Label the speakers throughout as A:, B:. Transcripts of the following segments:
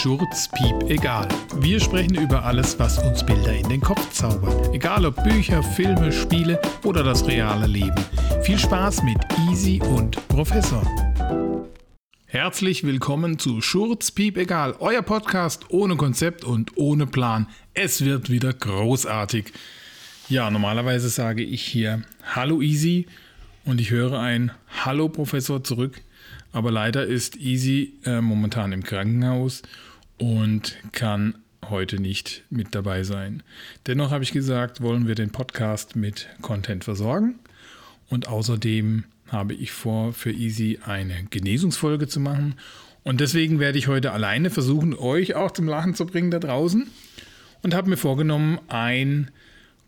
A: Schurz, Piep, egal. Wir sprechen über alles, was uns Bilder in den Kopf zaubert. Egal ob Bücher, Filme, Spiele oder das reale Leben. Viel Spaß mit Easy und Professor. Herzlich willkommen zu Schurz, Piep, egal. Euer Podcast ohne Konzept und ohne Plan. Es wird wieder großartig. Ja, normalerweise sage ich hier Hallo Easy und ich höre ein Hallo Professor zurück. Aber leider ist Easy äh, momentan im Krankenhaus und kann heute nicht mit dabei sein. Dennoch habe ich gesagt, wollen wir den Podcast mit Content versorgen. Und außerdem habe ich vor, für Easy eine Genesungsfolge zu machen. Und deswegen werde ich heute alleine versuchen, euch auch zum Lachen zu bringen da draußen. Und habe mir vorgenommen, ein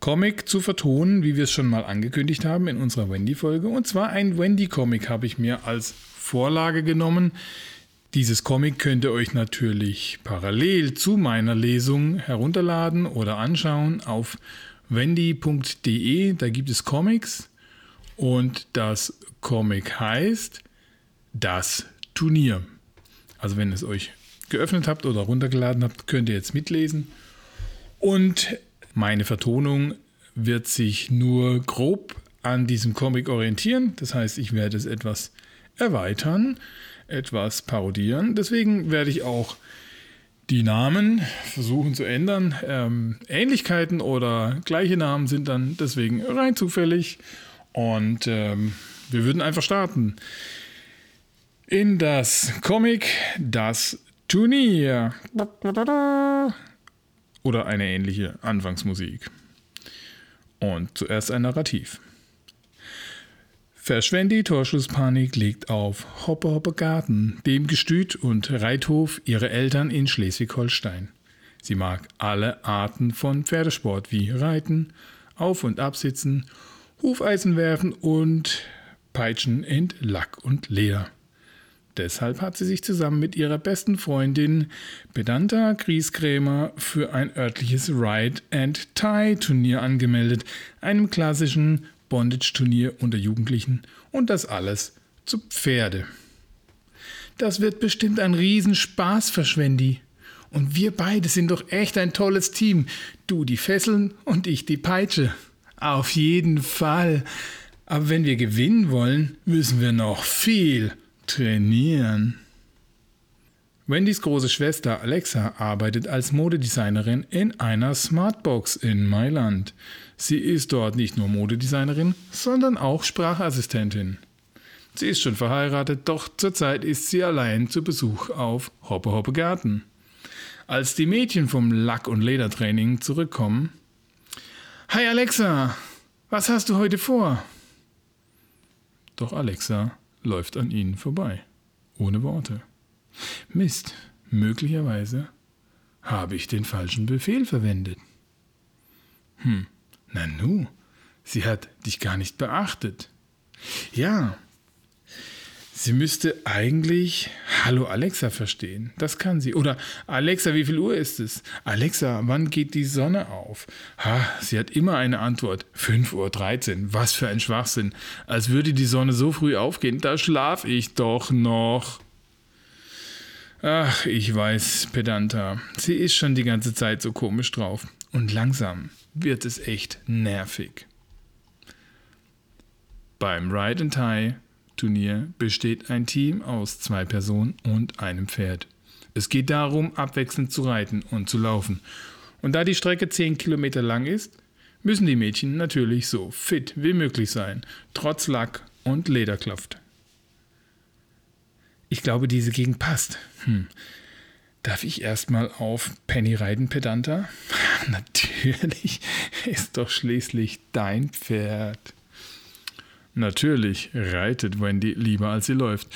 A: Comic zu vertonen, wie wir es schon mal angekündigt haben in unserer Wendy-Folge. Und zwar ein Wendy-Comic habe ich mir als Vorlage genommen. Dieses Comic könnt ihr euch natürlich parallel zu meiner Lesung herunterladen oder anschauen auf wendy.de. Da gibt es Comics und das Comic heißt Das Turnier. Also wenn ihr es euch geöffnet habt oder runtergeladen habt, könnt ihr jetzt mitlesen. Und meine Vertonung wird sich nur grob an diesem Comic orientieren. Das heißt, ich werde es etwas erweitern, etwas parodieren. Deswegen werde ich auch die Namen versuchen zu ändern. Ähm, Ähnlichkeiten oder gleiche Namen sind dann deswegen rein zufällig. Und ähm, wir würden einfach starten. In das Comic Das Turnier. Oder eine ähnliche Anfangsmusik. Und zuerst ein Narrativ. Verschwendi Torschusspanik liegt auf Hoppe Hoppe Garten, dem Gestüt und Reithof ihrer Eltern in Schleswig-Holstein. Sie mag alle Arten von Pferdesport wie Reiten, Auf- und Absitzen, Hufeisen werfen und Peitschen in Lack und Leder. Deshalb hat sie sich zusammen mit ihrer besten Freundin Bedanta Grieskrämer für ein örtliches Ride and Tie Turnier angemeldet, einem klassischen Bondage-Turnier unter Jugendlichen und das alles zu Pferde. Das wird bestimmt ein Riesenspaß, Verschwendi. Und wir beide sind doch echt ein tolles Team. Du die Fesseln und ich die Peitsche. Auf jeden Fall. Aber wenn wir gewinnen wollen, müssen wir noch viel trainieren. Wendys große Schwester Alexa arbeitet als Modedesignerin in einer Smartbox in Mailand. Sie ist dort nicht nur Modedesignerin, sondern auch Sprachassistentin. Sie ist schon verheiratet, doch zurzeit ist sie allein zu Besuch auf Hoppe Hoppe Garten. Als die Mädchen vom Lack- und Ledertraining zurückkommen, Hi Alexa, was hast du heute vor? Doch Alexa läuft an ihnen vorbei, ohne Worte. Mist, möglicherweise habe ich den falschen Befehl verwendet. Hm, Nanu, sie hat dich gar nicht beachtet. Ja, sie müsste eigentlich Hallo Alexa verstehen. Das kann sie. Oder Alexa, wie viel Uhr ist es? Alexa, wann geht die Sonne auf? Ha, sie hat immer eine Antwort. 5.13 Uhr. Was für ein Schwachsinn. Als würde die Sonne so früh aufgehen. Da schlaf ich doch noch. Ach, ich weiß, Pedanta. Sie ist schon die ganze Zeit so komisch drauf. Und langsam wird es echt nervig. Beim Ride and Tie Turnier besteht ein Team aus zwei Personen und einem Pferd. Es geht darum, abwechselnd zu reiten und zu laufen. Und da die Strecke 10 Kilometer lang ist, müssen die Mädchen natürlich so fit wie möglich sein, trotz Lack und Lederklaft. Ich glaube, diese Gegend passt. Hm. Darf ich erstmal auf Penny reiten, Pedanta? Natürlich, ist doch schließlich dein Pferd. Natürlich reitet Wendy lieber als sie läuft.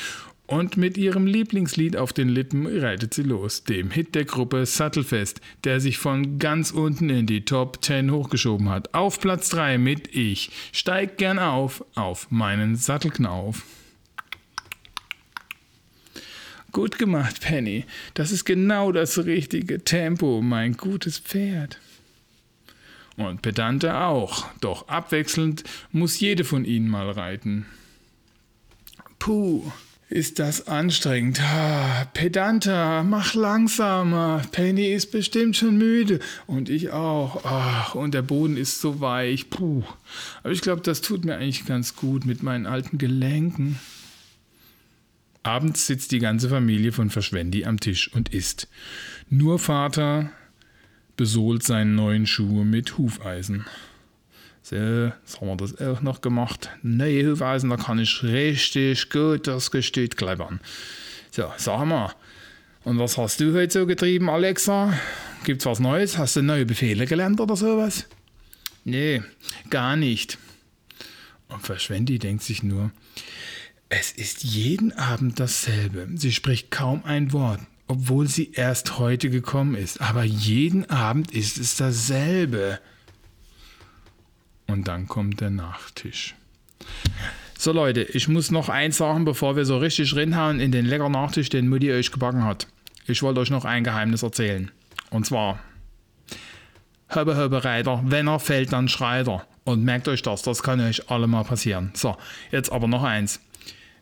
A: Und mit ihrem Lieblingslied auf den Lippen reitet sie los, dem Hit der Gruppe Sattelfest, der sich von ganz unten in die Top 10 hochgeschoben hat. Auf Platz 3 mit Ich. Steig gern auf, auf meinen Sattelknauf. Gut gemacht, Penny. Das ist genau das richtige Tempo, mein gutes Pferd. Und Pedante auch, doch abwechselnd muss jede von ihnen mal reiten. Puh, ist das anstrengend. Ah, pedanter, mach langsamer. Penny ist bestimmt schon müde. Und ich auch. Ach, und der Boden ist so weich. Puh. Aber ich glaube, das tut mir eigentlich ganz gut mit meinen alten Gelenken. Abends sitzt die ganze Familie von Verschwendi am Tisch und isst. Nur Vater besohlt seinen neuen Schuh mit Hufeisen. So, jetzt haben wir das auch noch gemacht. Neue Hufeisen, da kann ich richtig gut das Gestüt kleibern. So, sag mal, und was hast du heute so getrieben, Alexa? Gibt's was Neues? Hast du neue Befehle gelernt oder sowas? Nee, gar nicht. Und Verschwendi denkt sich nur, es ist jeden Abend dasselbe. Sie spricht kaum ein Wort, obwohl sie erst heute gekommen ist. Aber jeden Abend ist es dasselbe. Und dann kommt der Nachtisch. So Leute, ich muss noch eins sagen, bevor wir so richtig reinhauen in den leckeren Nachtisch, den Mutti euch gebacken hat. Ich wollte euch noch ein Geheimnis erzählen. Und zwar, Höbe, Höbe, Reiter, wenn er fällt, dann schreit er. Und merkt euch das, das kann euch alle mal passieren. So, jetzt aber noch eins.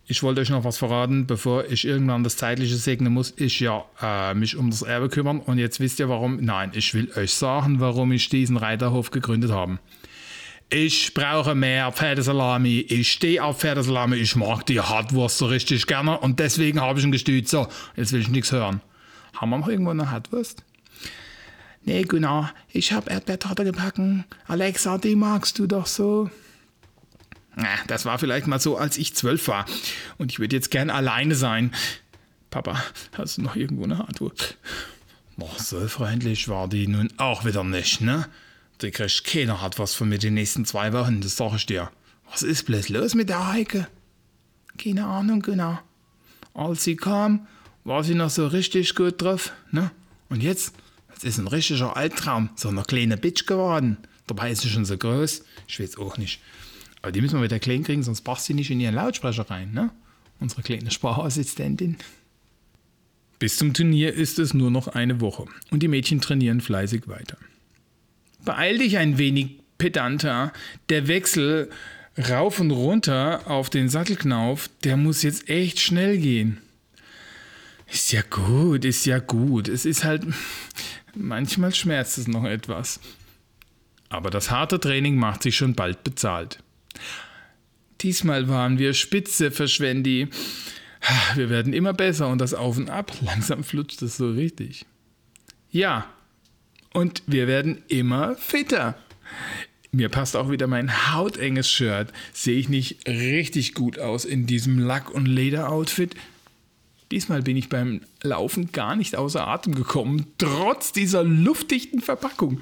A: Ich wollte euch noch was verraten, bevor ich irgendwann das Zeitliche segnen muss, ich ja äh, mich um das Erbe kümmern. Und jetzt wisst ihr warum. Nein, ich will euch sagen, warum ich diesen Reiterhof gegründet habe. Ich brauche mehr Pferdesalami. Ich stehe auf Pferdesalami. Ich mag die Hartwurst so richtig gerne und deswegen habe ich ein Gestüt. So, jetzt will ich nichts hören. Haben wir noch irgendwo eine Hartwurst? Nee, Gunnar, ich habe Erdbeertorte gebacken. Alexa, die magst du doch so. Das war vielleicht mal so, als ich zwölf war. Und ich würde jetzt gern alleine sein. Papa, hast du noch irgendwo eine Hartwurst? Boah, so freundlich war die nun auch wieder nicht, ne? Die kriegt keiner hat was von mir die nächsten zwei Wochen, das sag ich dir. Was ist bloß los mit der Heike? Keine Ahnung, genau. Als sie kam, war sie noch so richtig gut drauf, ne? Und jetzt, das ist ein richtiger Albtraum, so eine kleine Bitch geworden. Dabei ist sie schon so groß, ich weiß auch nicht. Aber die müssen wir wieder klein kriegen, sonst passt sie nicht in ihren Lautsprecher rein, ne? Unsere kleine Sprachassistentin. Bis zum Turnier ist es nur noch eine Woche und die Mädchen trainieren fleißig weiter. Beeil dich ein wenig, pedanter. Der Wechsel rauf und runter auf den Sattelknauf, der muss jetzt echt schnell gehen. Ist ja gut, ist ja gut. Es ist halt. Manchmal schmerzt es noch etwas. Aber das harte Training macht sich schon bald bezahlt. Diesmal waren wir spitze, Verschwendi. Wir werden immer besser und das Auf und Ab, langsam flutscht es so richtig. Ja, und wir werden immer fitter. Mir passt auch wieder mein hautenges Shirt. Sehe ich nicht richtig gut aus in diesem Lack- und Leder-Outfit? Diesmal bin ich beim Laufen gar nicht außer Atem gekommen, trotz dieser luftdichten Verpackung.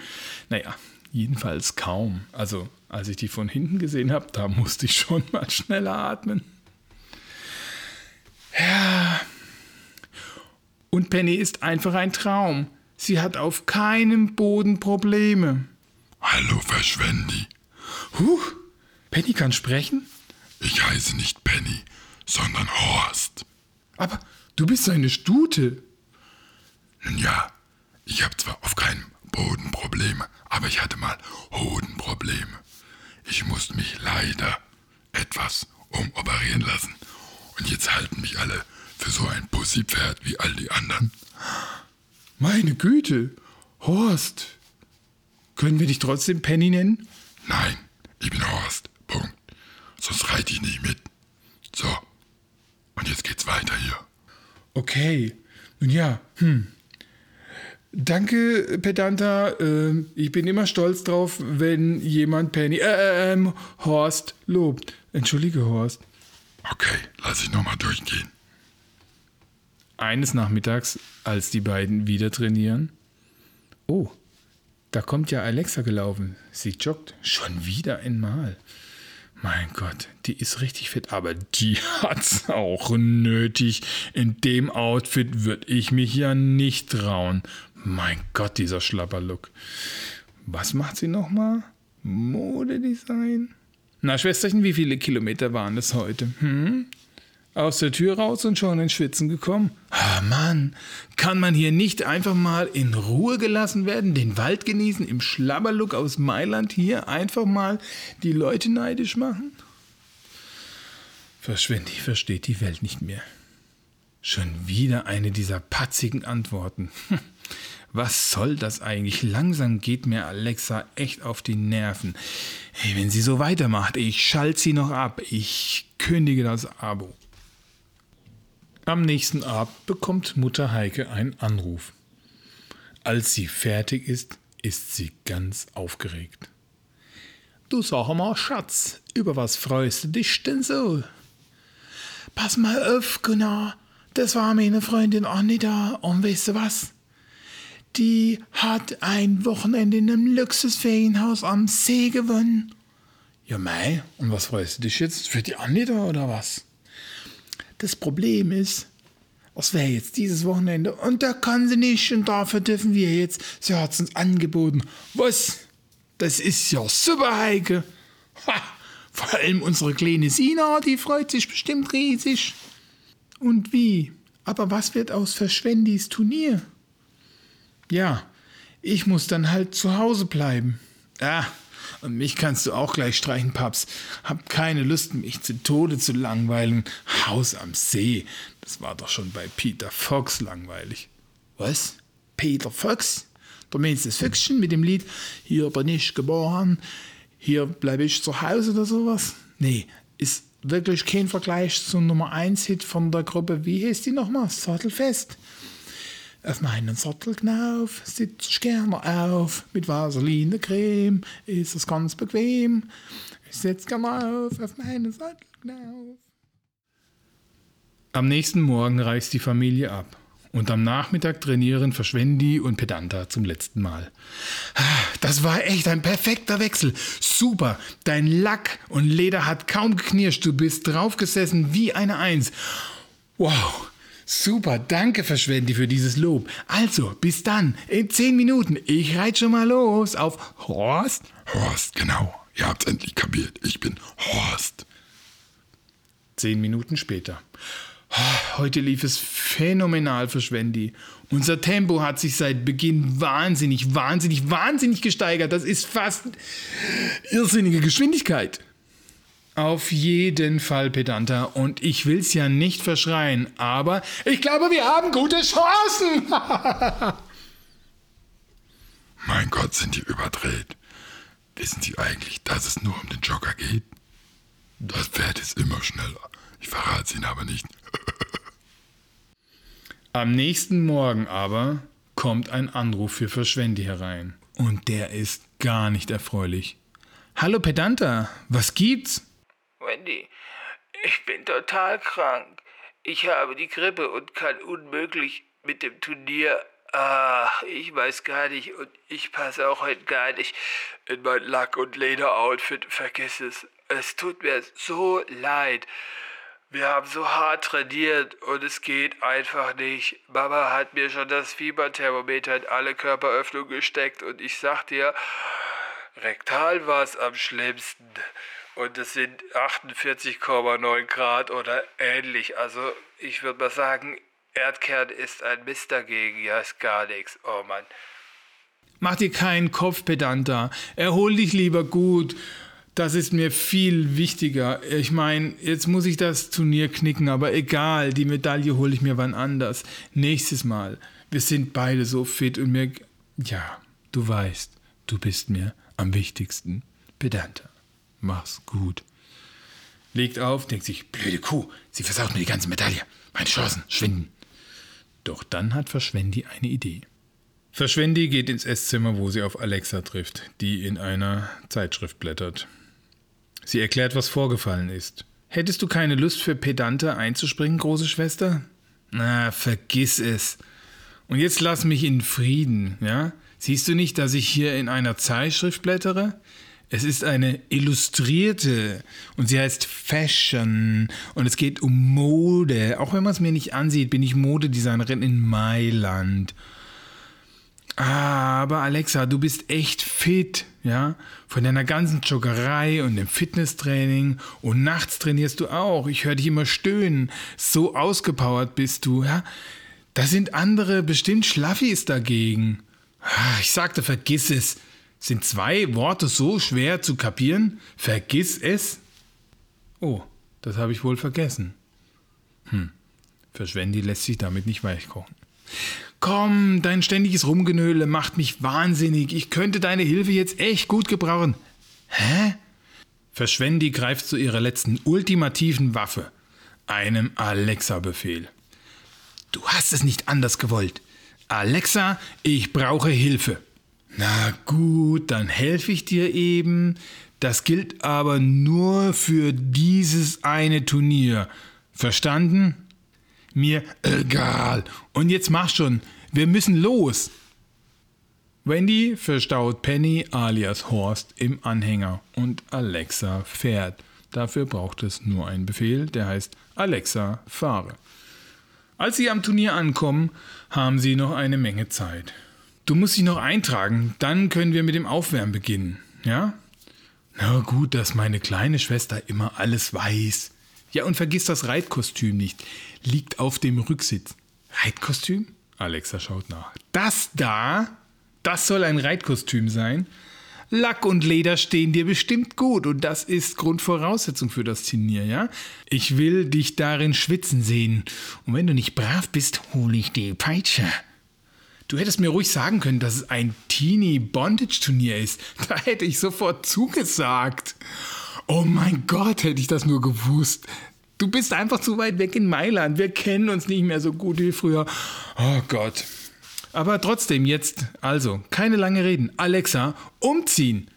A: Naja, jedenfalls kaum. Also, als ich die von hinten gesehen habe, da musste ich schon mal schneller atmen. Ja. Und Penny ist einfach ein Traum. Sie hat auf keinem Boden Probleme.
B: Hallo, Verschwendi.
A: Huch, Penny kann sprechen?
B: Ich heiße nicht Penny, sondern Horst.
A: Aber du bist eine Stute.
B: Nun ja, ich habe zwar auf keinem Boden Probleme, aber ich hatte mal Hodenprobleme. Ich musste mich leider etwas umoperieren lassen. Und jetzt halten mich alle für so ein Pussypferd wie all die anderen.
A: Meine Güte, Horst. Können wir dich trotzdem Penny nennen?
B: Nein, ich bin Horst. Punkt. Sonst reite ich nicht mit. So. Und jetzt geht's weiter hier.
A: Okay. Nun ja, hm. Danke, Pedanta. Äh, ich bin immer stolz drauf, wenn jemand Penny, äh, ähm, Horst lobt. Entschuldige, Horst.
B: Okay, lass ich nochmal durchgehen.
A: Eines Nachmittags, als die beiden wieder trainieren. Oh, da kommt ja Alexa gelaufen. Sie joggt schon wieder einmal. Mein Gott, die ist richtig fit, aber die hat's auch nötig. In dem Outfit würde ich mich ja nicht trauen. Mein Gott, dieser Schlapperlook. Was macht sie nochmal? Modedesign? Na, Schwesterchen, wie viele Kilometer waren es heute? Hm? aus der Tür raus und schon ins Schwitzen gekommen. Ah Mann, kann man hier nicht einfach mal in Ruhe gelassen werden, den Wald genießen, im Schlabberlook aus Mailand hier einfach mal die Leute neidisch machen? Verschwinde, ich verstehe die Welt nicht mehr. Schon wieder eine dieser patzigen Antworten. Was soll das eigentlich? Langsam geht mir Alexa echt auf die Nerven. Hey, wenn sie so weitermacht, ich schalte sie noch ab. Ich kündige das Abo. Am nächsten Abend bekommt Mutter Heike einen Anruf. Als sie fertig ist, ist sie ganz aufgeregt. Du sag mal, Schatz, über was freust du dich denn so? Pass mal auf, Gunnar, das war meine Freundin Anita und weißt du was? Die hat ein Wochenende in einem Luxusferienhaus am See gewonnen. Ja, Mai, und was freust du dich jetzt? Für die Anita oder was? Das Problem ist, es wäre jetzt dieses Wochenende und da kann sie nicht und dafür dürfen wir jetzt. Sie hat es uns angeboten. Was? Das ist ja super, Heike. Ha, vor allem unsere kleine Sina, die freut sich bestimmt riesig. Und wie? Aber was wird aus Verschwendis Turnier? Ja, ich muss dann halt zu Hause bleiben. Ja, und mich kannst du auch gleich streichen, Paps. Hab keine Lust, mich zu Tode zu langweilen. Haus am See. Das war doch schon bei Peter Fox langweilig. Was? Peter Fox? Du meinst das Füchschen mit dem Lied Hier bin ich geboren, hier bleibe ich zu Hause oder sowas? Nee, ist wirklich kein Vergleich zum Nummer 1 Hit von der Gruppe. Wie heißt die nochmal? Sattelfest. Auf meinen Sattelknauf sitze ich gerne auf, mit Vaseline Creme ist es ganz bequem. Ich sitze gerne auf, auf meinen Sattelknauf. Am nächsten Morgen reist die Familie ab. Und am Nachmittag trainieren Verschwendi und Pedanta zum letzten Mal. Das war echt ein perfekter Wechsel. Super. Dein Lack und Leder hat kaum geknirscht. Du bist draufgesessen wie eine Eins. Wow. Super, danke Verschwendi für dieses Lob. Also, bis dann, in zehn Minuten. Ich reite schon mal los auf Horst.
B: Horst, genau. Ihr habt's endlich kapiert. Ich bin Horst.
A: Zehn Minuten später. Heute lief es phänomenal für Schwendi. Unser Tempo hat sich seit Beginn wahnsinnig, wahnsinnig, wahnsinnig gesteigert. Das ist fast irrsinnige Geschwindigkeit. Auf jeden Fall, Pedanta. Und ich will's ja nicht verschreien, aber ich glaube, wir haben gute Chancen.
B: mein Gott, sind die überdreht. Wissen Sie eigentlich, dass es nur um den Jogger geht? Das Pferd ist immer schneller. Ich verrate es Ihnen aber nicht.
A: Am nächsten Morgen aber kommt ein Anruf für Verschwendi herein. Und der ist gar nicht erfreulich. Hallo Pedanta, was gibt's?
C: Wendy, ich bin total krank. Ich habe die Grippe und kann unmöglich mit dem Turnier. Ach, ich weiß gar nicht und ich passe auch heute gar nicht in mein Lack- und Lederoutfit. Vergiss es. Es tut mir so leid. Wir haben so hart trainiert und es geht einfach nicht. Mama hat mir schon das Fieberthermometer in alle Körperöffnungen gesteckt und ich sag dir, rektal war es am schlimmsten. Und es sind 48,9 Grad oder ähnlich. Also ich würde mal sagen, Erdkern ist ein Mist dagegen. Ja, ist gar nichts. Oh Mann.
A: Mach dir keinen Kopf, Pedanta. Erhol dich lieber gut. Das ist mir viel wichtiger. Ich meine, jetzt muss ich das Turnier knicken, aber egal, die Medaille hole ich mir wann anders. Nächstes Mal. Wir sind beide so fit und mir. Ja, du weißt, du bist mir am wichtigsten. Pedanta. Mach's gut. Legt auf, denkt sich, blöde Kuh, sie versaut mir die ganze Medaille. Meine Chancen schwinden. Doch dann hat Verschwendi eine Idee. Verschwendi geht ins Esszimmer, wo sie auf Alexa trifft, die in einer Zeitschrift blättert. Sie erklärt, was vorgefallen ist. Hättest du keine Lust für Pedante einzuspringen, große Schwester? Na, vergiss es. Und jetzt lass mich in Frieden, ja? Siehst du nicht, dass ich hier in einer Zeitschrift blättere? Es ist eine illustrierte und sie heißt Fashion und es geht um Mode. Auch wenn man es mir nicht ansieht, bin ich Modedesignerin in Mailand. Aber Alexa, du bist echt fit, ja? Von deiner ganzen Joggerei und dem Fitnesstraining und nachts trainierst du auch. Ich höre dich immer stöhnen. So ausgepowert bist du, ja? Da sind andere bestimmt Schlaffis dagegen. Ah, ich sagte, vergiss es. Sind zwei Worte so schwer zu kapieren? Vergiss es? Oh, das habe ich wohl vergessen. Hm. Verschwendi lässt sich damit nicht weichkochen. Komm, dein ständiges Rumgenöle macht mich wahnsinnig. Ich könnte deine Hilfe jetzt echt gut gebrauchen. Hä? Verschwendi greift zu ihrer letzten ultimativen Waffe, einem Alexa-Befehl. Du hast es nicht anders gewollt. Alexa, ich brauche Hilfe. Na gut, dann helfe ich dir eben. Das gilt aber nur für dieses eine Turnier. Verstanden? Mir egal. Und jetzt mach schon. Wir müssen los. Wendy verstaut Penny alias Horst im Anhänger und Alexa fährt. Dafür braucht es nur einen Befehl, der heißt Alexa fahre. Als sie am Turnier ankommen, haben sie noch eine Menge Zeit. Du musst dich noch eintragen, dann können wir mit dem Aufwärmen beginnen, ja? Na gut, dass meine kleine Schwester immer alles weiß. Ja, und vergiss das Reitkostüm nicht. Liegt auf dem Rücksitz. Reitkostüm? Alexa schaut nach. Das da? Das soll ein Reitkostüm sein? Lack und Leder stehen dir bestimmt gut und das ist Grundvoraussetzung für das Turnier, ja? Ich will dich darin schwitzen sehen. Und wenn du nicht brav bist, hole ich die Peitsche. Du hättest mir ruhig sagen können, dass es ein Teenie Bondage Turnier ist. Da hätte ich sofort zugesagt. Oh mein Gott, hätte ich das nur gewusst. Du bist einfach zu weit weg in Mailand. Wir kennen uns nicht mehr so gut wie früher. Oh Gott. Aber trotzdem jetzt, also, keine lange Reden. Alexa, umziehen!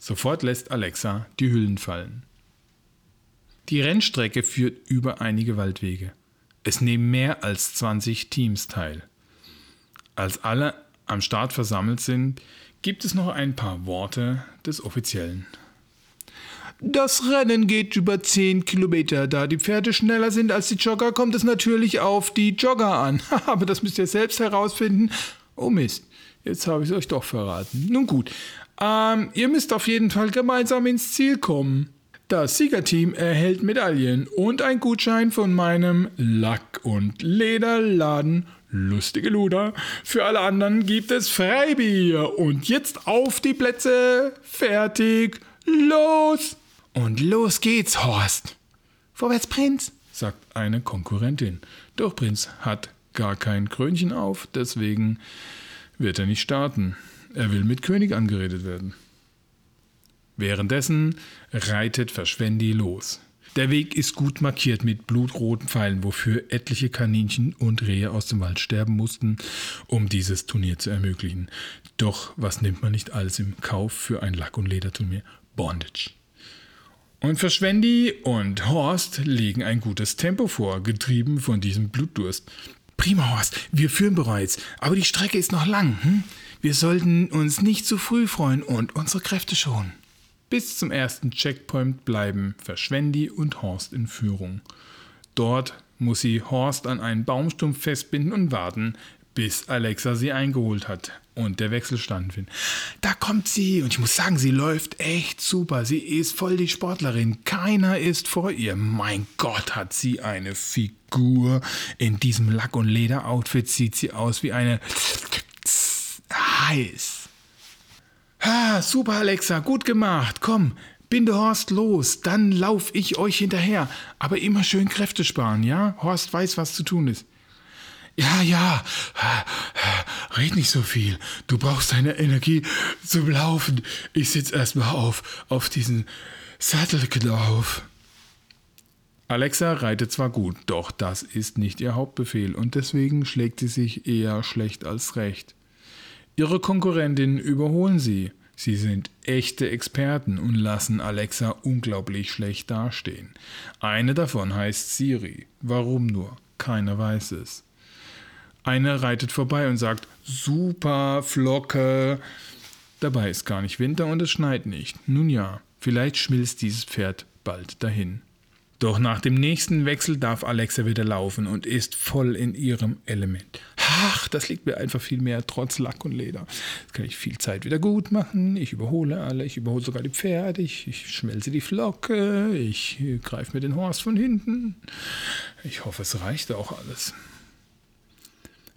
A: Sofort lässt Alexa die Hüllen fallen. Die Rennstrecke führt über einige Waldwege. Es nehmen mehr als 20 Teams teil. Als alle am Start versammelt sind, gibt es noch ein paar Worte des Offiziellen. Das Rennen geht über 10 Kilometer. Da die Pferde schneller sind als die Jogger, kommt es natürlich auf die Jogger an. Aber das müsst ihr selbst herausfinden. Oh Mist, jetzt habe ich es euch doch verraten. Nun gut, ähm, ihr müsst auf jeden Fall gemeinsam ins Ziel kommen. Das Siegerteam erhält Medaillen und ein Gutschein von meinem Lack- und Lederladen Lustige Luder. Für alle anderen gibt es Freibier. Und jetzt auf die Plätze. Fertig. Los! Und los geht's, Horst. Vorwärts, Prinz, sagt eine Konkurrentin. Doch Prinz hat gar kein Krönchen auf, deswegen wird er nicht starten. Er will mit König angeredet werden. Währenddessen reitet Verschwendi los. Der Weg ist gut markiert mit blutroten Pfeilen, wofür etliche Kaninchen und Rehe aus dem Wald sterben mussten, um dieses Turnier zu ermöglichen. Doch was nimmt man nicht alles im Kauf für ein Lack- und Lederturnier? Bondage. Und Verschwendi und Horst legen ein gutes Tempo vor, getrieben von diesem Blutdurst. Prima, Horst, wir führen bereits, aber die Strecke ist noch lang. Hm? Wir sollten uns nicht zu früh freuen und unsere Kräfte schonen. Bis zum ersten Checkpoint bleiben Verschwendi und Horst in Führung. Dort muss sie Horst an einen Baumstumpf festbinden und warten, bis Alexa sie eingeholt hat und der Wechselstand findet. Da kommt sie und ich muss sagen, sie läuft echt super. Sie ist voll die Sportlerin. Keiner ist vor ihr. Mein Gott, hat sie eine Figur. In diesem Lack- und Lederoutfit sieht sie aus wie eine heiß. Ah, super, Alexa, gut gemacht. Komm, binde Horst los, dann lauf ich euch hinterher. Aber immer schön Kräfte sparen, ja? Horst weiß, was zu tun ist. Ja, ja, red nicht so viel. Du brauchst deine Energie zum Laufen. Ich sitz erstmal auf, auf diesen Sattelknauf. Alexa reitet zwar gut, doch das ist nicht ihr Hauptbefehl und deswegen schlägt sie sich eher schlecht als recht. Ihre Konkurrentinnen überholen sie. Sie sind echte Experten und lassen Alexa unglaublich schlecht dastehen. Eine davon heißt Siri. Warum nur? Keiner weiß es. Eine reitet vorbei und sagt, super Flocke. Dabei ist gar nicht Winter und es schneit nicht. Nun ja, vielleicht schmilzt dieses Pferd bald dahin. Doch nach dem nächsten Wechsel darf Alexa wieder laufen und ist voll in ihrem Element. Ach, das liegt mir einfach viel mehr, trotz Lack und Leder. Jetzt kann ich viel Zeit wieder gut machen. Ich überhole alle, ich überhole sogar die Pferde, ich, ich schmelze die Flocke, ich greife mir den Horst von hinten. Ich hoffe, es reicht auch alles.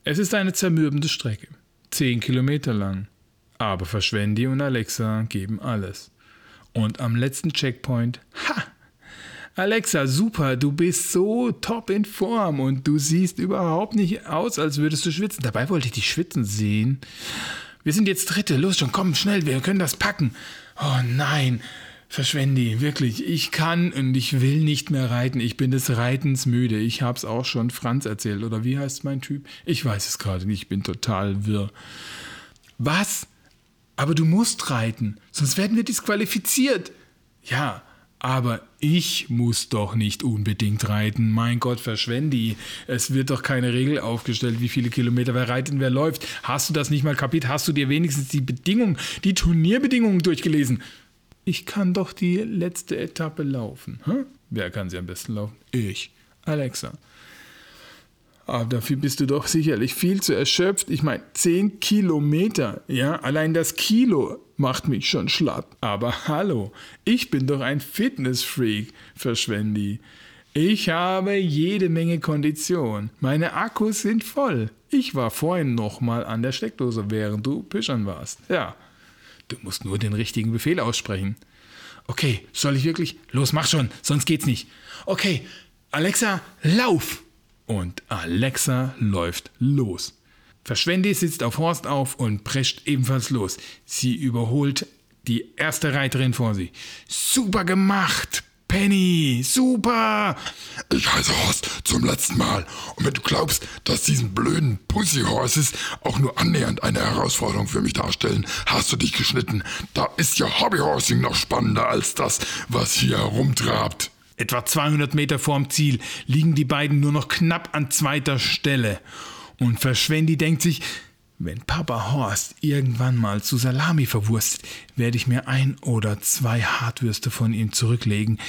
A: Es ist eine zermürbende Strecke, zehn Kilometer lang. Aber Verschwendi und Alexa geben alles. Und am letzten Checkpoint, ha, Alexa, super, du bist so top in Form und du siehst überhaupt nicht aus, als würdest du schwitzen. Dabei wollte ich dich schwitzen sehen. Wir sind jetzt Dritte, los schon, komm, schnell, wir können das packen. Oh nein, Verschwendi, wirklich, ich kann und ich will nicht mehr reiten. Ich bin des Reitens müde. Ich hab's auch schon Franz erzählt. Oder wie heißt mein Typ? Ich weiß es gerade nicht, ich bin total wirr. Was? Aber du musst reiten, sonst werden wir disqualifiziert. Ja, aber ich muss doch nicht unbedingt reiten. Mein Gott, Verschwendi. Es wird doch keine Regel aufgestellt, wie viele Kilometer wer reitet und wer läuft. Hast du das nicht mal kapiert? Hast du dir wenigstens die Bedingungen, die Turnierbedingungen durchgelesen? Ich kann doch die letzte Etappe laufen. Hm? Wer kann sie am besten laufen? Ich. Alexa. Aber dafür bist du doch sicherlich viel zu erschöpft. Ich meine, 10 Kilometer, ja, allein das Kilo macht mich schon schlapp. Aber hallo, ich bin doch ein Fitnessfreak, Verschwendi. Ich habe jede Menge Kondition. Meine Akkus sind voll. Ich war vorhin noch mal an der Steckdose, während du pischern warst. Ja, Du musst nur den richtigen Befehl aussprechen. Okay, soll ich wirklich? Los, mach schon, sonst geht's nicht. Okay, Alexa, lauf! Und Alexa läuft los. Verschwendi sitzt auf Horst auf und prescht ebenfalls los. Sie überholt die erste Reiterin vor sie. Super gemacht, Penny, super!
B: Ich heiße Horst zum letzten Mal. Und wenn du glaubst, dass diesen blöden Pussy Horses auch nur annähernd eine Herausforderung für mich darstellen, hast du dich geschnitten. Da ist ja Hobbyhorsing noch spannender als das, was hier herumtrabt.
A: Etwa 200 Meter vorm Ziel liegen die beiden nur noch knapp an zweiter Stelle. Und Verschwendi denkt sich, wenn Papa Horst irgendwann mal zu Salami verwurstet, werde ich mir ein oder zwei Hartwürste von ihm zurücklegen.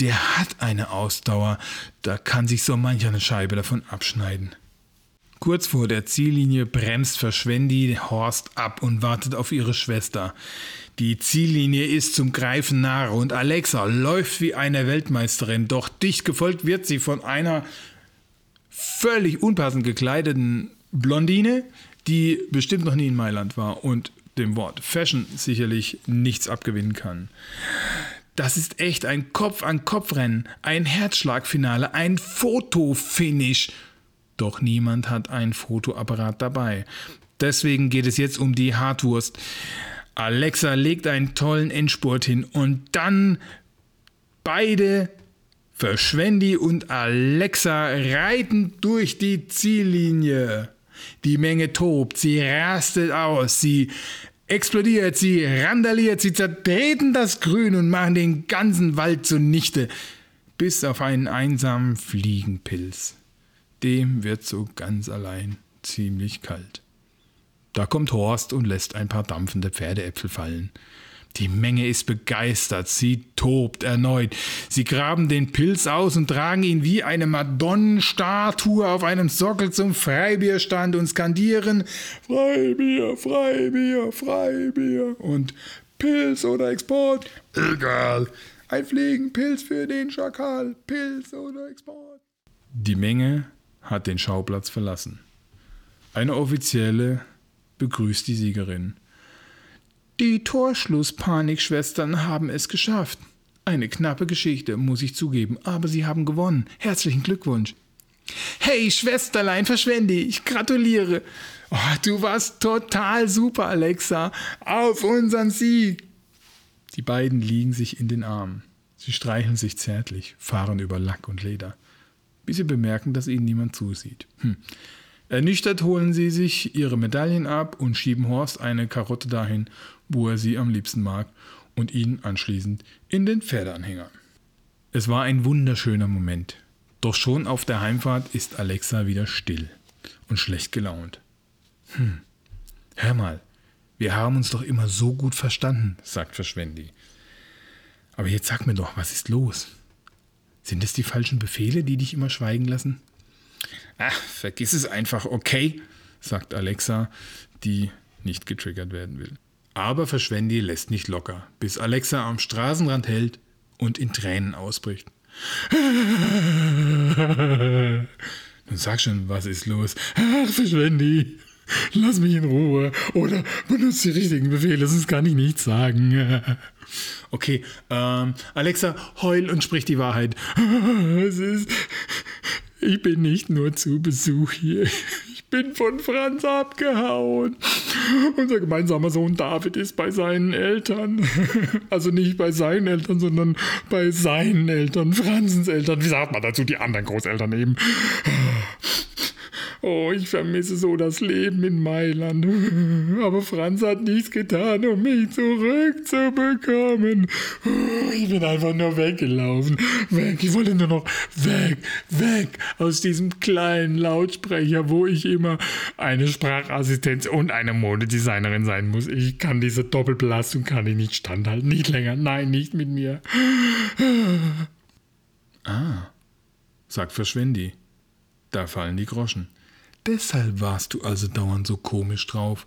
A: Der hat eine Ausdauer, da kann sich so manch eine Scheibe davon abschneiden. Kurz vor der Ziellinie bremst Verschwendi Horst ab und wartet auf ihre Schwester. Die Ziellinie ist zum Greifen nahe und Alexa läuft wie eine Weltmeisterin, doch dicht gefolgt wird sie von einer völlig unpassend gekleideten Blondine, die bestimmt noch nie in Mailand war und dem Wort Fashion sicherlich nichts abgewinnen kann. Das ist echt ein Kopf-an-Kopf-Rennen, ein Herzschlagfinale, ein Fotofinish. Doch niemand hat einen Fotoapparat dabei. Deswegen geht es jetzt um die Hartwurst. Alexa legt einen tollen Endspurt hin und dann beide, Verschwendi und Alexa, reiten durch die Ziellinie. Die Menge tobt, sie rastet aus, sie explodiert, sie randaliert, sie zertreten das Grün und machen den ganzen Wald zunichte, bis auf einen einsamen Fliegenpilz. Dem wird so ganz allein ziemlich kalt. Da kommt Horst und lässt ein paar dampfende Pferdeäpfel fallen. Die Menge ist begeistert, sie tobt erneut. Sie graben den Pilz aus und tragen ihn wie eine Madonnenstatue auf einem Sockel zum Freibierstand und skandieren Freibier, Freibier, Freibier und Pilz oder Export. Egal. Ein Fliegenpilz für den Schakal, Pilz oder Export. Die Menge hat den Schauplatz verlassen. Eine Offizielle begrüßt die Siegerin. Die Torschlusspanikschwestern haben es geschafft. Eine knappe Geschichte, muss ich zugeben, aber sie haben gewonnen. Herzlichen Glückwunsch. Hey, Schwesterlein, verschwende ich gratuliere. Oh, du warst total super, Alexa. Auf unseren Sieg. Die beiden liegen sich in den Armen. Sie streicheln sich zärtlich, fahren über Lack und Leder, bis sie bemerken, dass ihnen niemand zusieht. Hm. Ernüchtert holen sie sich ihre Medaillen ab und schieben Horst eine Karotte dahin, wo er sie am liebsten mag, und ihn anschließend in den Pferdeanhänger. Es war ein wunderschöner Moment. Doch schon auf der Heimfahrt ist Alexa wieder still und schlecht gelaunt. Hm, hör mal, wir haben uns doch immer so gut verstanden, sagt Verschwendi. Aber jetzt sag mir doch, was ist los? Sind es die falschen Befehle, die dich immer schweigen lassen? Ach, vergiss es einfach, okay, sagt Alexa, die nicht getriggert werden will. Aber Verschwendi lässt nicht locker, bis Alexa am Straßenrand hält und in Tränen ausbricht. Nun sag schon, was ist los? Ach, Verschwendi. Lass mich in Ruhe. Oder benutze die richtigen Befehle, sonst kann ich nichts sagen. Okay, ähm, Alexa, heul und sprich die Wahrheit. Es ist. Ich bin nicht nur zu Besuch hier. Ich bin von Franz abgehauen. Unser gemeinsamer Sohn David ist bei seinen Eltern. Also nicht bei seinen Eltern, sondern bei seinen Eltern, Franzens Eltern. Wie sagt man dazu? Die anderen Großeltern eben. Oh, ich vermisse so das Leben in Mailand. Aber Franz hat nichts getan, um mich zurückzubekommen. Ich bin einfach nur weggelaufen. Weg. Ich wollte nur noch weg, weg aus diesem kleinen Lautsprecher, wo ich immer eine Sprachassistenz und eine Modedesignerin sein muss. Ich kann diese Doppelbelastung kann ich nicht standhalten. Nicht länger. Nein, nicht mit mir. Ah, sagt Verschwendi. Da fallen die Groschen. Deshalb warst du also dauernd so komisch drauf.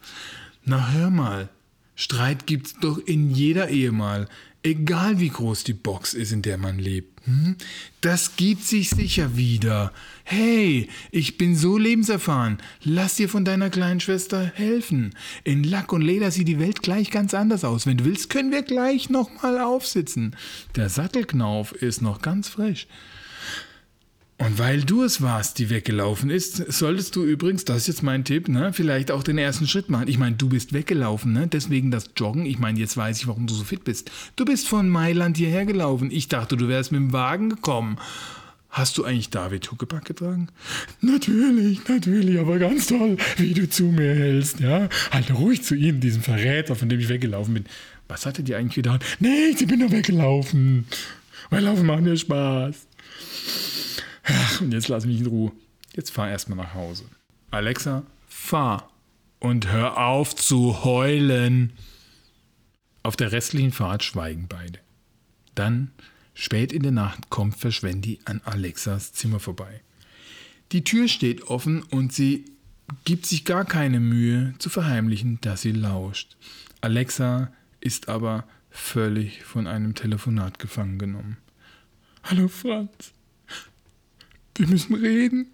A: Na hör mal, Streit gibt's doch in jeder Ehe mal, egal wie groß die Box ist, in der man lebt. Hm? Das gibt sich sicher wieder. Hey, ich bin so lebenserfahren. Lass dir von deiner kleinen Schwester helfen. In Lack und Leder sieht die Welt gleich ganz anders aus. Wenn du willst, können wir gleich nochmal aufsitzen. Der Sattelknauf ist noch ganz frisch. Und weil du es warst, die weggelaufen ist, solltest du übrigens, das ist jetzt mein Tipp, ne, vielleicht auch den ersten Schritt machen. Ich meine, du bist weggelaufen, ne? Deswegen das Joggen. Ich meine, jetzt weiß ich, warum du so fit bist. Du bist von Mailand hierher gelaufen. Ich dachte, du wärst mit dem Wagen gekommen. Hast du eigentlich David Huckepack getragen? Natürlich, natürlich, aber ganz toll, wie du zu mir hältst, ja? Halt ruhig zu ihm, diesem Verräter, von dem ich weggelaufen bin. Was hat er dir eigentlich getan? Nichts, ich bin nur weggelaufen. Weil Laufen macht mir Spaß. Und jetzt lass mich in Ruhe. Jetzt fahr erstmal nach Hause. Alexa, fahr. Und hör auf zu heulen. Auf der restlichen Fahrt schweigen beide. Dann, spät in der Nacht, kommt Verschwendi an Alexas Zimmer vorbei. Die Tür steht offen und sie gibt sich gar keine Mühe zu verheimlichen, dass sie lauscht. Alexa ist aber völlig von einem Telefonat gefangen genommen. Hallo Franz, wir müssen reden.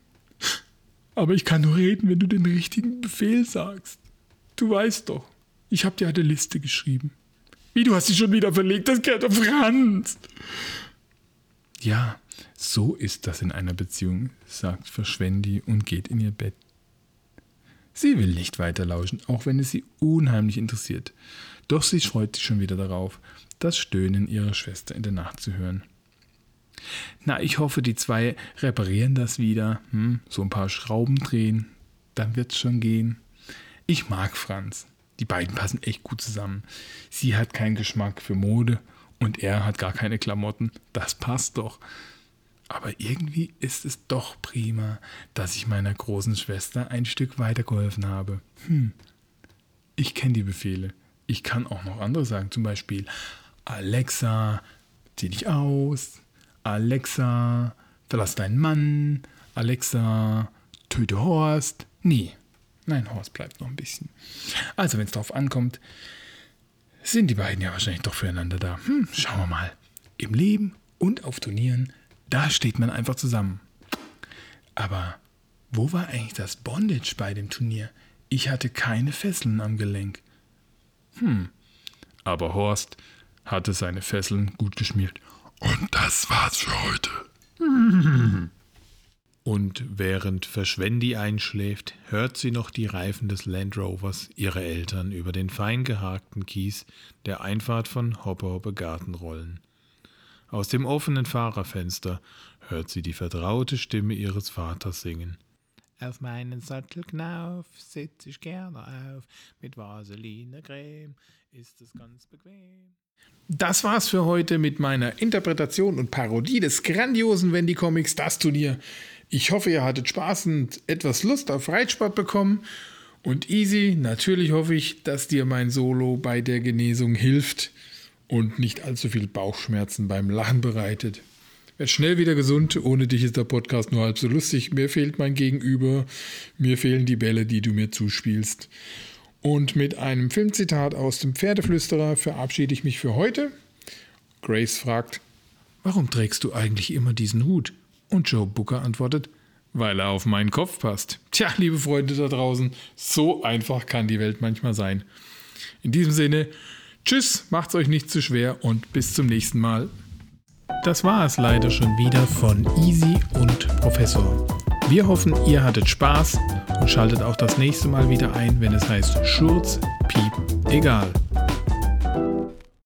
A: Aber ich kann nur reden, wenn du den richtigen Befehl sagst. Du weißt doch, ich habe dir eine Liste geschrieben. Wie, du hast sie schon wieder verlegt? Das gehört auf Franz. Ja, so ist das in einer Beziehung, sagt Verschwendi und geht in ihr Bett. Sie will nicht weiter lauschen, auch wenn es sie unheimlich interessiert. Doch sie freut sich schon wieder darauf, das Stöhnen ihrer Schwester in der Nacht zu hören. Na, ich hoffe, die zwei reparieren das wieder. Hm, so ein paar Schrauben drehen, dann wird's schon gehen. Ich mag Franz. Die beiden passen echt gut zusammen. Sie hat keinen Geschmack für Mode und er hat gar keine Klamotten. Das passt doch. Aber irgendwie ist es doch prima, dass ich meiner großen Schwester ein Stück weitergeholfen habe. Hm. Ich kenne die Befehle. Ich kann auch noch andere sagen. Zum Beispiel Alexa, zieh dich aus. Alexa, verlass deinen Mann. Alexa, töte Horst. Nee. Nein, Horst bleibt noch ein bisschen. Also, wenn es darauf ankommt, sind die beiden ja wahrscheinlich doch füreinander da. Hm, schauen wir mal. Im Leben und auf Turnieren, da steht man einfach zusammen. Aber wo war eigentlich das Bondage bei dem Turnier? Ich hatte keine Fesseln am Gelenk. Hm. Aber Horst hatte seine Fesseln gut geschmiert.
B: Und das war's für heute.
D: Und während Verschwendi einschläft, hört sie noch die Reifen des Land Rovers ihrer Eltern über den fein geharkten Kies der Einfahrt von Hoppe Hoppe Garten rollen. Aus dem offenen Fahrerfenster hört sie die vertraute Stimme ihres Vaters singen. Auf meinen Sattelknauf sitz ich gerne auf, mit Vaseline Creme ist es ganz bequem.
A: Das war's für heute mit meiner Interpretation und Parodie des grandiosen Wendy Comics Das Turnier. Ich hoffe, ihr hattet Spaß und etwas Lust auf Reitsport bekommen. Und easy, natürlich hoffe ich, dass dir mein Solo bei der Genesung hilft und nicht allzu viel Bauchschmerzen beim Lachen bereitet. Werd schnell wieder gesund. Ohne dich ist der Podcast nur halb so lustig. Mir fehlt mein Gegenüber. Mir fehlen die Bälle, die du mir zuspielst. Und mit einem Filmzitat aus dem Pferdeflüsterer verabschiede ich mich für heute. Grace fragt, warum trägst du eigentlich immer diesen Hut? Und Joe Booker antwortet, weil er auf meinen Kopf passt. Tja, liebe Freunde da draußen, so einfach kann die Welt manchmal sein. In diesem Sinne, tschüss, macht's euch nicht zu schwer und bis zum nächsten Mal. Das war es leider schon wieder von Easy und Professor. Wir hoffen, ihr hattet Spaß und schaltet auch das nächste Mal wieder ein, wenn es heißt Schurz, Piep, egal.